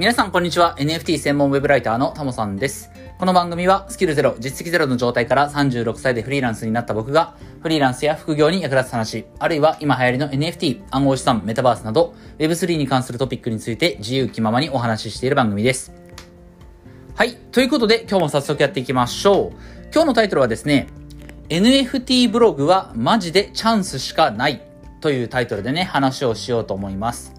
皆さんこんにちは。NFT 専門ウェブライターのタモさんです。この番組はスキルゼロ、実績ゼロの状態から36歳でフリーランスになった僕が、フリーランスや副業に役立つ話、あるいは今流行りの NFT、暗号資産、メタバースなど、Web3 に関するトピックについて自由気ままにお話ししている番組です。はい。ということで、今日も早速やっていきましょう。今日のタイトルはですね、NFT ブログはマジでチャンスしかないというタイトルでね、話をしようと思います。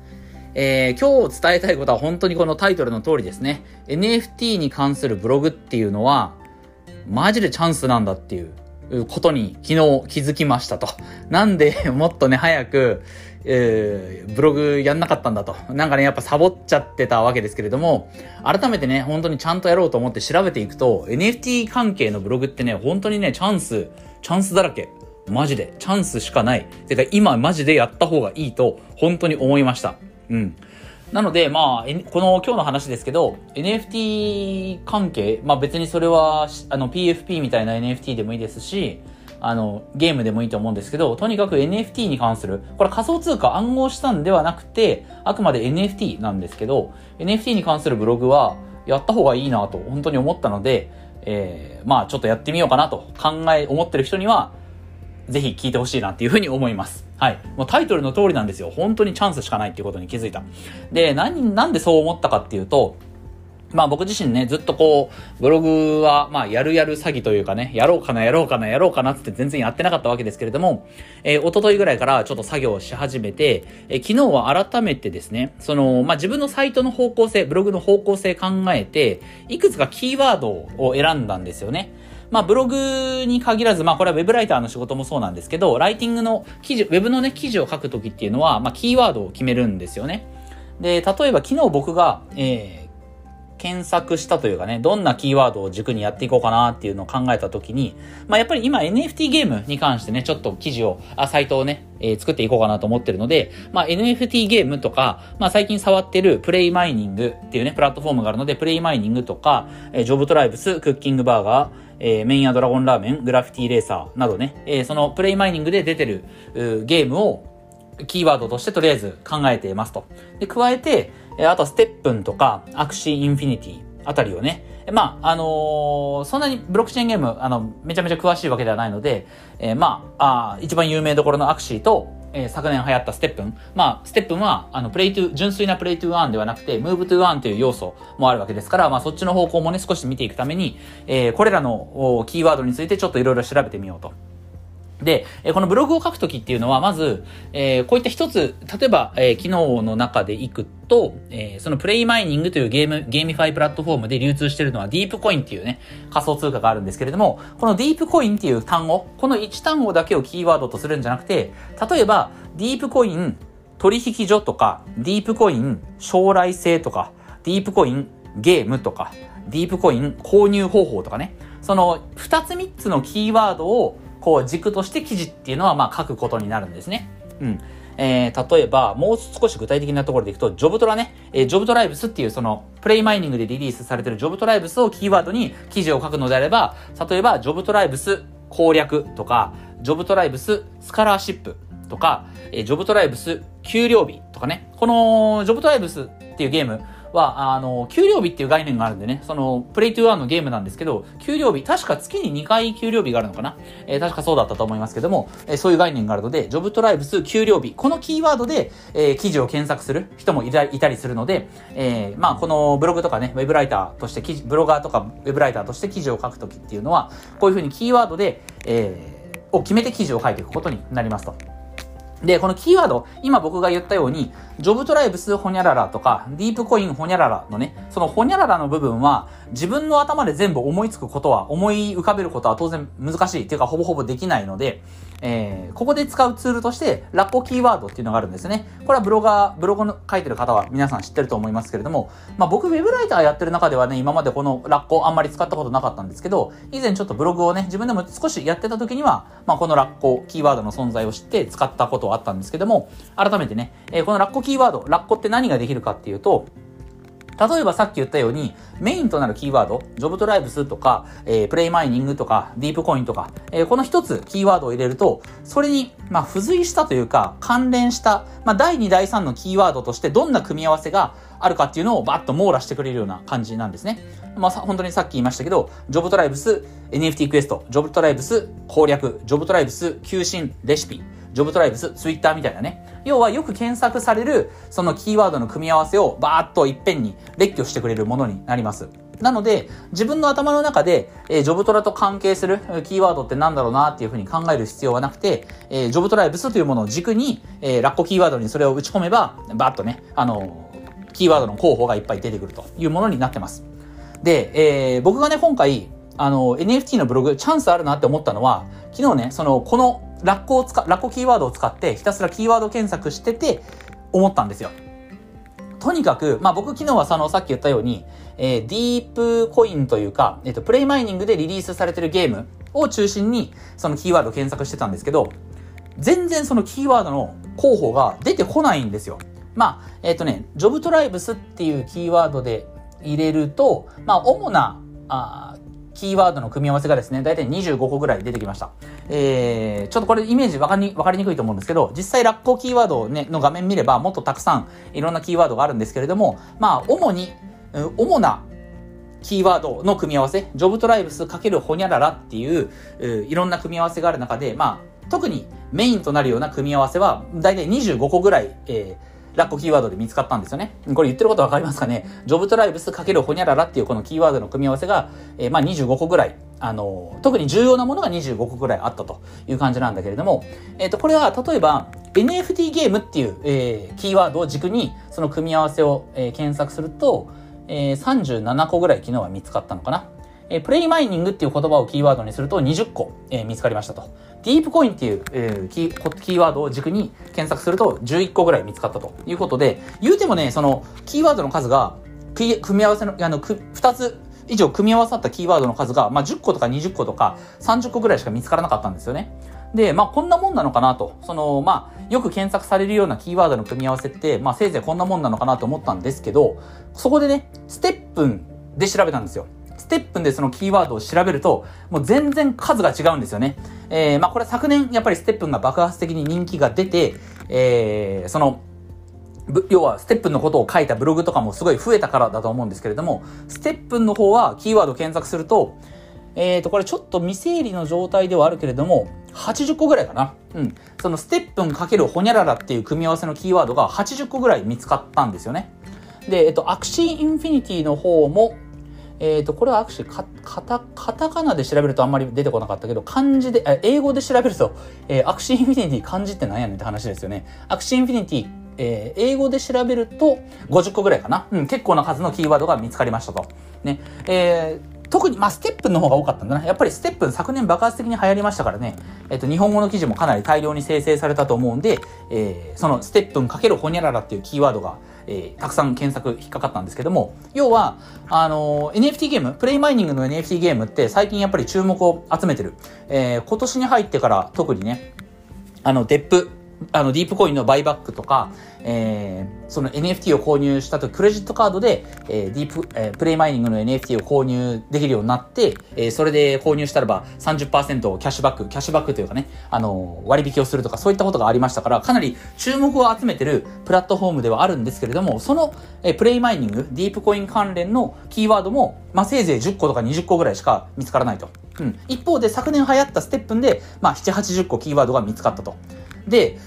えー、今日伝えたいことは本当にこのタイトルの通りですね。NFT に関するブログっていうのは、マジでチャンスなんだっていうことに昨日気づきましたと。なんで もっとね、早く、えー、ブログやんなかったんだと。なんかね、やっぱサボっちゃってたわけですけれども、改めてね、本当にちゃんとやろうと思って調べていくと、NFT 関係のブログってね、本当にね、チャンス、チャンスだらけ。マジで。チャンスしかない。てか、今マジでやった方がいいと、本当に思いました。うん。なので、まあ、この今日の話ですけど、NFT 関係、まあ別にそれは、あの PFP みたいな NFT でもいいですし、あの、ゲームでもいいと思うんですけど、とにかく NFT に関する、これ仮想通貨暗号資産ではなくて、あくまで NFT なんですけど、NFT に関するブログは、やった方がいいなと、本当に思ったので、えー、まあちょっとやってみようかなと考え、思ってる人には、ぜひ聞いてほしいなっていうふうに思います。はい。もうタイトルの通りなんですよ。本当にチャンスしかないっていうことに気づいた。で、何、なんでそう思ったかっていうと、まあ僕自身ね、ずっとこう、ブログは、まあやるやる詐欺というかね、やろうかな、やろうかな、やろうかなって全然やってなかったわけですけれども、えー、一昨日ぐらいからちょっと作業をし始めて、えー、昨日は改めてですね、その、まあ自分のサイトの方向性、ブログの方向性考えて、いくつかキーワードを選んだんですよね。まあ、ブログに限らず、まあ、これはウェブライターの仕事もそうなんですけど、ライティングの記事、ウェブのね、記事を書くときっていうのは、まあ、キーワードを決めるんですよね。で、例えば昨日僕が、えー、検索したというかね、どんなキーワードを軸にやっていこうかなっていうのを考えたときに、まあ、やっぱり今 NFT ゲームに関してね、ちょっと記事を、あ、サイトをね、えー、作っていこうかなと思ってるので、まあ、NFT ゲームとか、まあ、最近触ってるプレイマイニングっていうね、プラットフォームがあるので、プレイマイニングとか、えー、ジョブトライブス、クッキングバーガー、えー、メインやドラゴンラーメン、グラフィティレーサーなどね、えー、そのプレイマイニングで出てるゲームをキーワードとしてとりあえず考えていますと。で、加えて、え、あとはステップンとか、アクシーインフィニティあたりをね、まあ、あのー、そんなにブロックチェーンゲーム、あの、めちゃめちゃ詳しいわけではないので、えー、まあ、あ一番有名どころのアクシーと、えー、昨年流行ったステップン。まあ、ステップンは、あの、 Play to、純粋な Play to Earn ではなくて、 Move to Earn という要素もあるわけですから、まあ、そっちの方向もね、少し見ていくために、え、これらのキーワードについてちょっといろいろ調べてみようと。で、このブログを書くときっていうのは、まず、え、こういった一つ、例えば、え、昨日の中でいくと、え、そのプレイマイニングというゲーム、 GameFi プラットフォームで流通しているのはディープコインっていうね、仮想通貨があるんですけれども、このディープコインっていう単語、この1単語だけをキーワードとするんじゃなくて、例えば、ディープコイン取引所とか、ディープコイン将来性とか、ディープコインゲームとか、ディープコイン購入方法とかね、その2つ3つのキーワードをこう軸として記事っていうのはまあ書くことになるんですね。うん。えー、例えば、もう少し具体的なところでいくと、ジョブトラね、えー、ジョブトライブスっていうその、プレイマイニングでリリースされてるジョブトライブスをキーワードに記事を書くのであれば、例えば、ジョブトライブス攻略とか、ジョブトライブススカラーシップとか、えー、ジョブトライブス給料日とかね、この、ジョブトライブスっていうゲーム、は、あの、給料日っていう概念があるんでね、その、プレイトゥーワンのゲームなんですけど、給料日、確か月に2回給料日があるのかな？えー、確かそうだったと思いますけども、えー、そういう概念があるので、ジョブトライブス給料日、このキーワードで、えー、記事を検索する人もいたいたりするので、えー、まあ、このブログとかね、ウェブライターとして記事、ブロガーとかウェブライターとして記事を書くときっていうのは、こういうふうにキーワードで、えー、を決めて記事を書いていくことになりますと。で、このキーワード、今僕が言ったように、ジョブトライブスホニャララとか、ディープコインホニャララのね、そのホニャララの部分は、自分の頭で全部思いつくことは、思い浮かべることは当然難しいっていうか、ほぼほぼできないので、えー、ここで使うツールとして、ラッコキーワードっていうのがあるんですね。これはブロガー、ブログの書いてる方は皆さん知ってると思いますけれども、まあ僕、ウェブライターやってる中ではね、今までこのラッコあんまり使ったことなかったんですけど、以前ちょっとブログをね、自分でも少しやってた時には、まあこのラッコキーワードの存在を知って使ったことはあったんですけども、改めてね、えー、このラッコキーキーワード、ラッコって何ができるかっていうと、例えばさっき言ったように、メインとなるキーワード、ジョブトライブスとか、えー、プレイマイニングとか、ディープコインとか、えー、この一つキーワードを入れると、それに、まあ、付随したというか、関連した、まあ、第2、第3のキーワードとしてどんな組み合わせがあるかっていうのをバッと網羅してくれるような感じなんですね。まあ、本当にさっき言いましたけど、ジョブトライブス NFT クエスト、ジョブトライブス攻略、ジョブトライブス求心レシピ、ジョブトライブスツイッターみたいなね。要はよく検索されるそのキーワードの組み合わせをバーッといっぺんに列挙してくれるものになります。なので、自分の頭の中で、えー、ジョブトラと関係するキーワードってなんだろうなっていうふうに考える必要はなくて、えー、ジョブトライブスというものを軸に、えー、ラッコキーワードにそれを打ち込めば、バーッとね、あのキーワードの候補がいっぱい出てくるというものになってます。で、えー、僕がね、今回、あの、NFT のブログ、チャンスあるなって思ったのは、昨日ね、その、このラッコを使、ラッコキーワードを使ってひたすらキーワード検索してて、思ったんですよ。とにかく、まあ僕昨日はそのさっき言ったように、えー、ディープコインというか、えっ、ー、と、プレイマイニングでリリースされてるゲームを中心に、そのキーワードを検索してたんですけど、全然そのキーワードの候補が出てこないんですよ。まあ、えっ、ー、とね、ジョブトライブスっていうキーワードで入れると、まあ、主な、あキーワードの組み合わせがですね、だいたい25個ぐらい出てきました。えー、ちょっとこれイメージわかり、わかりにくいと思うんですけど、実際ラッコキーワード、ね、の画面見ればもっとたくさんいろんなキーワードがあるんですけれども、まあ、主に、主なキーワードの組み合わせ、ジョブトライブス×ホニャララっていう、いろんな組み合わせがある中で、まあ、特にメインとなるような組み合わせは、だいたい25個ぐらい、えーラッコキーワードで見つかったんですよね。これ言ってることわかりますかね？ジョブトライブス×ホニャララっていうこのキーワードの組み合わせが、えー、まあ25個ぐらい、あの、特に重要なものが25個ぐらいあったという感じなんだけれども、えっ、ー、と、これは例えば NFT ゲームっていう、えー、キーワードを軸にその組み合わせを、えー、検索すると、えー、37個ぐらい昨日は見つかったのかな。えー、プレイマイニングっていう言葉をキーワードにすると20個、えー、見つかりましたと。ディープコインっていう、えー、キーキーワードを軸に検索すると11個ぐらい見つかったということで、言うてもね、そのキーワードの数が、組み合わせの、あの、2つ以上組み合わさったキーワードの数が、まあ、10個とか20個とか30個ぐらいしか見つからなかったんですよね。で、まあ、こんなもんなのかなと。その、まあ、よく検索されるようなキーワードの組み合わせって、まあ、せいぜいこんなもんなのかなと思ったんですけど、そこでね、ステップンで調べたんですよ。ステップンでそのキーワードを調べると、もう全然数が違うんですよね。えー、まあこれ昨年やっぱりステップンが爆発的に人気が出て、えー、その、要はステップンのことを書いたブログとかもすごい増えたからだと思うんですけれども、ステップンの方はキーワード検索すると、えーと、これちょっと未整理の状態ではあるけれども、80個ぐらいかな。うん。そのステップン×ホニャララっていう組み合わせのキーワードが80個ぐらい見つかったんですよね。で、えっと、アクシーインフィニティの方も、えっ、ー、と、これはアクシー、カタ、カタカナで調べるとあんまり出てこなかったけど、漢字で、英語で調べると、えー、アクシーインフィニティ漢字って何やねんって話ですよね。アクシーインフィニティ、えー、英語で調べると50個ぐらいかな。うん、結構な数のキーワードが見つかりましたと。ね。えー、特に、まあ、ステップンの方が多かったんだな。やっぱりステップン昨年爆発的に流行りましたからね。えっ、と、日本語の記事もかなり大量に生成されたと思うんで、えー、そのステップン×ホニャララっていうキーワードが、えー、たくさん検索引っかかったんですけども、要は、あのー、NFT ゲーム、プレイマイニングの NFT ゲームって最近やっぱり注目を集めてる。えー、今年に入ってから特にね、あの、デップ、あの、ディープコインのバイバックとか、えー、その NFT を購入したとクレジットカードで、えー、ディープ、えー、プレイマイニングの NFT を購入できるようになって、えー、それで購入したらば30%をキャッシュバック、キャッシュバックというかね、あの、割引をするとかそういったことがありましたから、かなり注目を集めてるプラットフォームではあるんですけれども、その、えー、プレイマイニング、ディープコイン関連のキーワードも、まあ、せいぜい10個とか20個ぐらいしか見つからないと。うん。一方で昨年流行ったステップンで、まあ、7、80個キーワードが見つかったと。で、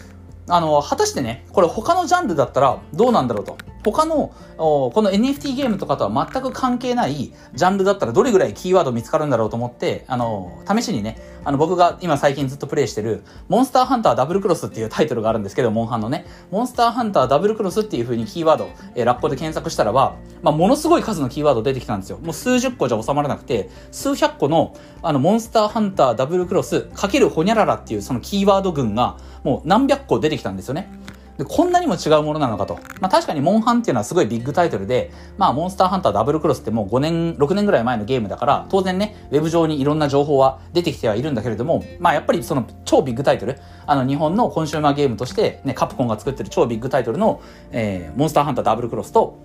あの、果たしてね、これ他のジャンルだったらどうなんだろうと。他の、この NFT ゲームとかとは全く関係ないジャンルだったらどれぐらいキーワード見つかるんだろうと思って、あの、試しにね、あの、僕が今最近ずっとプレイしてる、モンスターハンターダブルクロスっていうタイトルがあるんですけど、モンハンのね、モンスターハンターダブルクロスっていう風にキーワード、えー、ラッコで検索したらば、まあ、ものすごい数のキーワード出てきたんですよ。もう数十個じゃ収まらなくて、数百個の、あの、モンスターハンターダブルクロスかけるホニャララっていうそのキーワード群が、もう何百個出てきたんですよね。で、こんなにも違うものなのかと。まあ確かにモンハンっていうのはすごいビッグタイトルで、まあモンスターハンターダブルクロスってもう5年、6年ぐらい前のゲームだから、当然ね、ウェブ上にいろんな情報は出てきてはいるんだけれども、まあやっぱりその超ビッグタイトル、あの日本のコンシューマーゲームとしてね、カプコンが作ってる超ビッグタイトルの、えー、モンスターハンターダブルクロスと、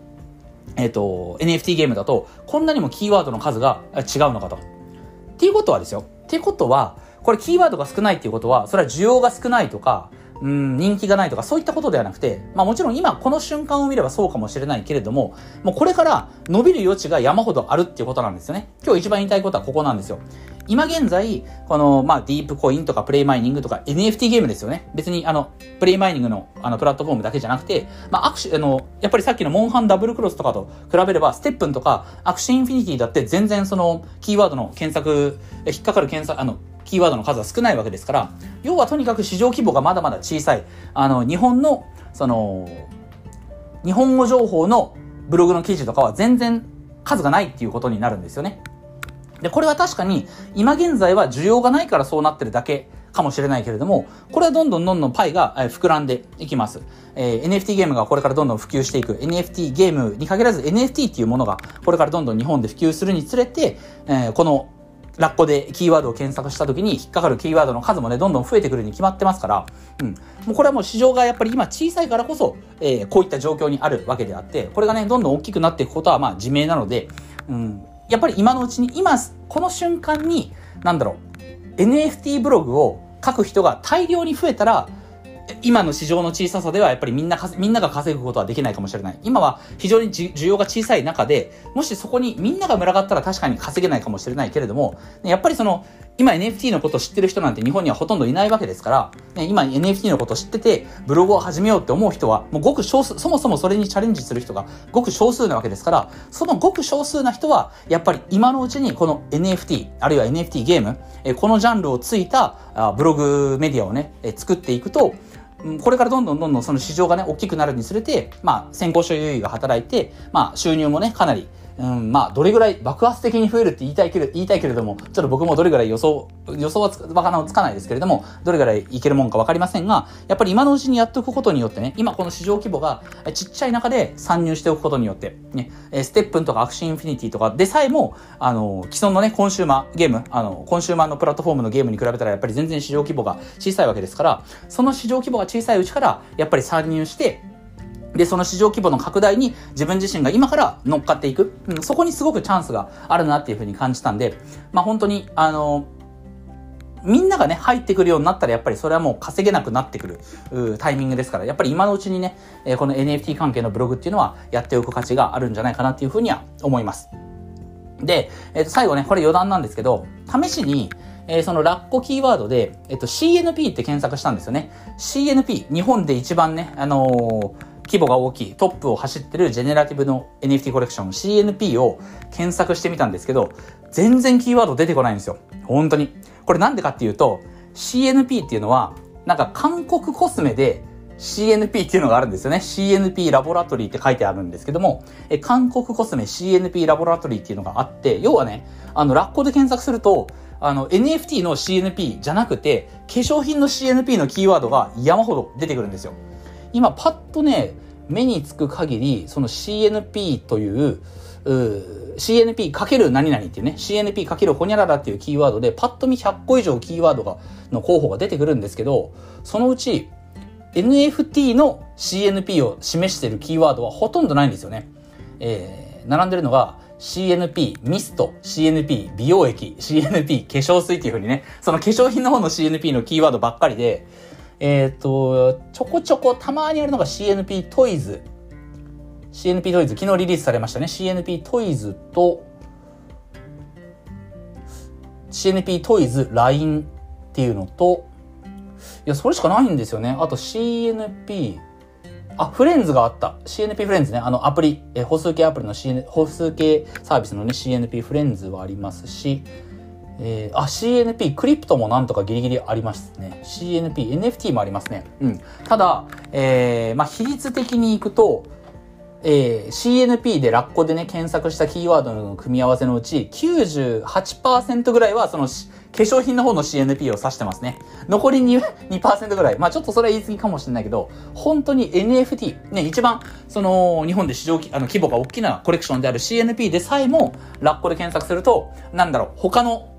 えっ、ー、と、NFT ゲームだと、こんなにもキーワードの数が違うのかと。っていうことはですよ。っていうことは、これキーワードが少ないっていうことは、それは需要が少ないとか、うん、人気がないとかそういったことではなくて、まあもちろん今この瞬間を見ればそうかもしれないけれども、もうこれから伸びる余地が山ほどあるっていうことなんですよね。今日一番言いたいことはここなんですよ。今現在、この、まあ、ディープコインとかプレイマイニングとか NFT ゲームですよね。別に、あの、プレイマイニングの、あの、プラットフォームだけじゃなくて、まあ、アクシー、あの、やっぱりさっきのモンハンダブルクロスとかと比べれば、ステップンとか、アクシーインフィニティだって全然その、キーワードの検索、引っかかる検索、あの、キーワードの数は少ないわけですから、要はとにかく市場規模がまだまだ小さい。あの、日本の、その、日本語情報のブログの記事とかは全然数がないっていうことになるんですよね。で、これは確かに、今現在は需要がないからそうなってるだけかもしれないけれども、これはどんどんどんどんパイが膨らんでいきます。えー、NFT ゲームがこれからどんどん普及していく。NFT ゲームに限らず NFT っていうものがこれからどんどん日本で普及するにつれて、えー、このラッコでキーワードを検索した時に引っかかるキーワードの数もね、どんどん増えてくるに決まってますから、うん。もうこれはもう市場がやっぱり今小さいからこそ、えー、こういった状況にあるわけであって、これがね、どんどん大きくなっていくことはまあ自明なので、うん。やっぱり今のうちに、今、この瞬間に、なんだろう、NFT ブログを書く人が大量に増えたら、今の市場の小ささではやっぱりみんなみんなが稼ぐことはできないかもしれない。今は非常に需要が小さい中で、もしそこにみんなが群がったら確かに稼げないかもしれないけれども、やっぱりその、今 NFT のことを知ってる人なんて日本にはほとんどいないわけですから、今 NFT のことを知ってて、ブログを始めようって思う人は、もうごく少数、そもそもそれにチャレンジする人がごく少数なわけですから、そのごく少数な人は、やっぱり今のうちにこの NFT、あるいは NFT ゲーム、このジャンルをついたブログメディアをね、作っていくと、これからどんどんどんどんその市場がね、大きくなるにつれて、まあ、先行所有が働いて、まあ、収入もね、かなりうん、まあ、どれぐらい爆発的に増えるって言いたいけれ言いたいけれども、ちょっと僕もどれぐらい予想、予想はつわからつかないですけれども、どれぐらいいけるもんかわかりませんが、やっぱり今のうちにやっておくことによってね、今この市場規模がちっちゃい中で参入しておくことによって、ね、ステップンとかアクシーインフィニティとかでさえも、あの、既存のね、コンシューマーゲーム、あの、コンシューマーのプラットフォームのゲームに比べたらやっぱり全然市場規模が小さいわけですから、その市場規模が小さいうちから、やっぱり参入して、で、その市場規模の拡大に自分自身が今から乗っかっていく。うん、そこにすごくチャンスがあるなっていうふうに感じたんで、まあ本当に、あの、みんながね、入ってくるようになったら、やっぱりそれはもう稼げなくなってくるタイミングですから、やっぱり今のうちにね、えこの NFT 関係のブログっていうのはやっておく価値があるんじゃないかなっていうふうには思います。で、えっ、と、最後ね、これ余談なんですけど、試しに、えー、そのラッコキーワードで、えっと、CNP って検索したんですよね。CNP、日本で一番ね、あの規模が大きいトップを走ってるジェネラティブの NFT コレクション CNP を検索してみたんですけど、全然キーワード出てこないんですよ。本当に。これなんでかっていうと、CNP っていうのは、なんか韓国コスメで CNP っていうのがあるんですよね。CNP ラボラトリーって書いてあるんですけども、え韓国コスメ CNP ラボラトリーっていうのがあって、要はね、あの、ラッコで検索すると、あの、NFT の CNP じゃなくて、化粧品の CNP のキーワードが山ほど出てくるんですよ。今パッとね、目につく限り、その CNP という、う CNP かける何々っていうね、CNP かけるほにゃららっていうキーワードで、パッと見100個以上キーワードが、の候補が出てくるんですけど、そのうち NFT の CNP を示しているキーワードはほとんどないんですよね。えー、並んでるのが CNP ミスト、CNP 美容液、CNP 化粧水っていう風にね、その化粧品の方の CNP のキーワードばっかりで、えっ、ー、と、ちょこちょこたまにあるのが CNP トイズ。CNP トイズ、昨日リリースされましたね。CNP トイズと、CNP トイズ LINE っていうのと、いや、それしかないんですよね。あと CNP、あ、フレンズがあった。CNP フレンズね。あの、アプリ、え歩数計アプリの CN、歩数計サービスのね、CNP フレンズはありますし、えー、あ、CNP、クリプトもなんとかギリギリありますね。CNP、NFT もありますね。うん。ただ、えー、まあ、比率的にいくと、えー、CNP でラッコでね、検索したキーワードの組み合わせのうち、98%ぐらいは、その、化粧品の方の CNP を指してますね。残り 2%, 2ぐらい。まあちょっとそれは言い過ぎかもしれないけど、本当に NFT、ね、一番、その、日本で市場あの規模が大きなコレクションである CNP でさえも、ラッコで検索すると、なんだろう、他の、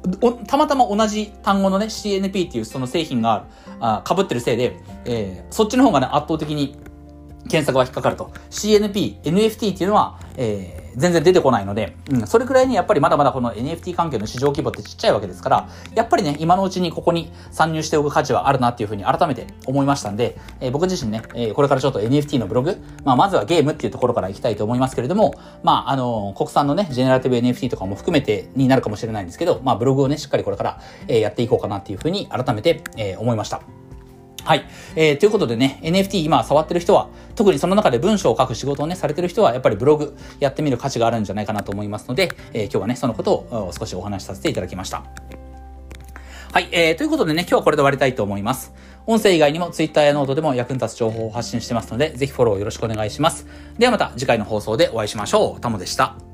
たまたま同じ単語のね、CNP っていうその製品があ被ってるせいで、えー、そっちの方がね、圧倒的に検索は引っかかると。CNP、NFT っていうのは、えー、全然出てこないので、うん、それくらいにやっぱりまだまだこの NFT 関係の市場規模ってちっちゃいわけですから、やっぱりね、今のうちにここに参入しておく価値はあるなっていうふうに改めて思いましたんで、えー、僕自身ね、えー、これからちょっと NFT のブログ、まあ、まずはゲームっていうところから行きたいと思いますけれども、まあ、あの、国産のね、ジェネラティブ NFT とかも含めてになるかもしれないんですけど、まあ、ブログをね、しっかりこれから、えー、やっていこうかなっていうふうに改めて、えー、思いました。はい。えー、ということでね、NFT 今触ってる人は、特にその中で文章を書く仕事をね、されてる人は、やっぱりブログやってみる価値があるんじゃないかなと思いますので、えー、今日はね、そのことを少しお話しさせていただきました。はい。えー、ということでね、今日はこれで終わりたいと思います。音声以外にも Twitter やノートでも役に立つ情報を発信してますので、ぜひフォローよろしくお願いします。ではまた次回の放送でお会いしましょう。タモでした。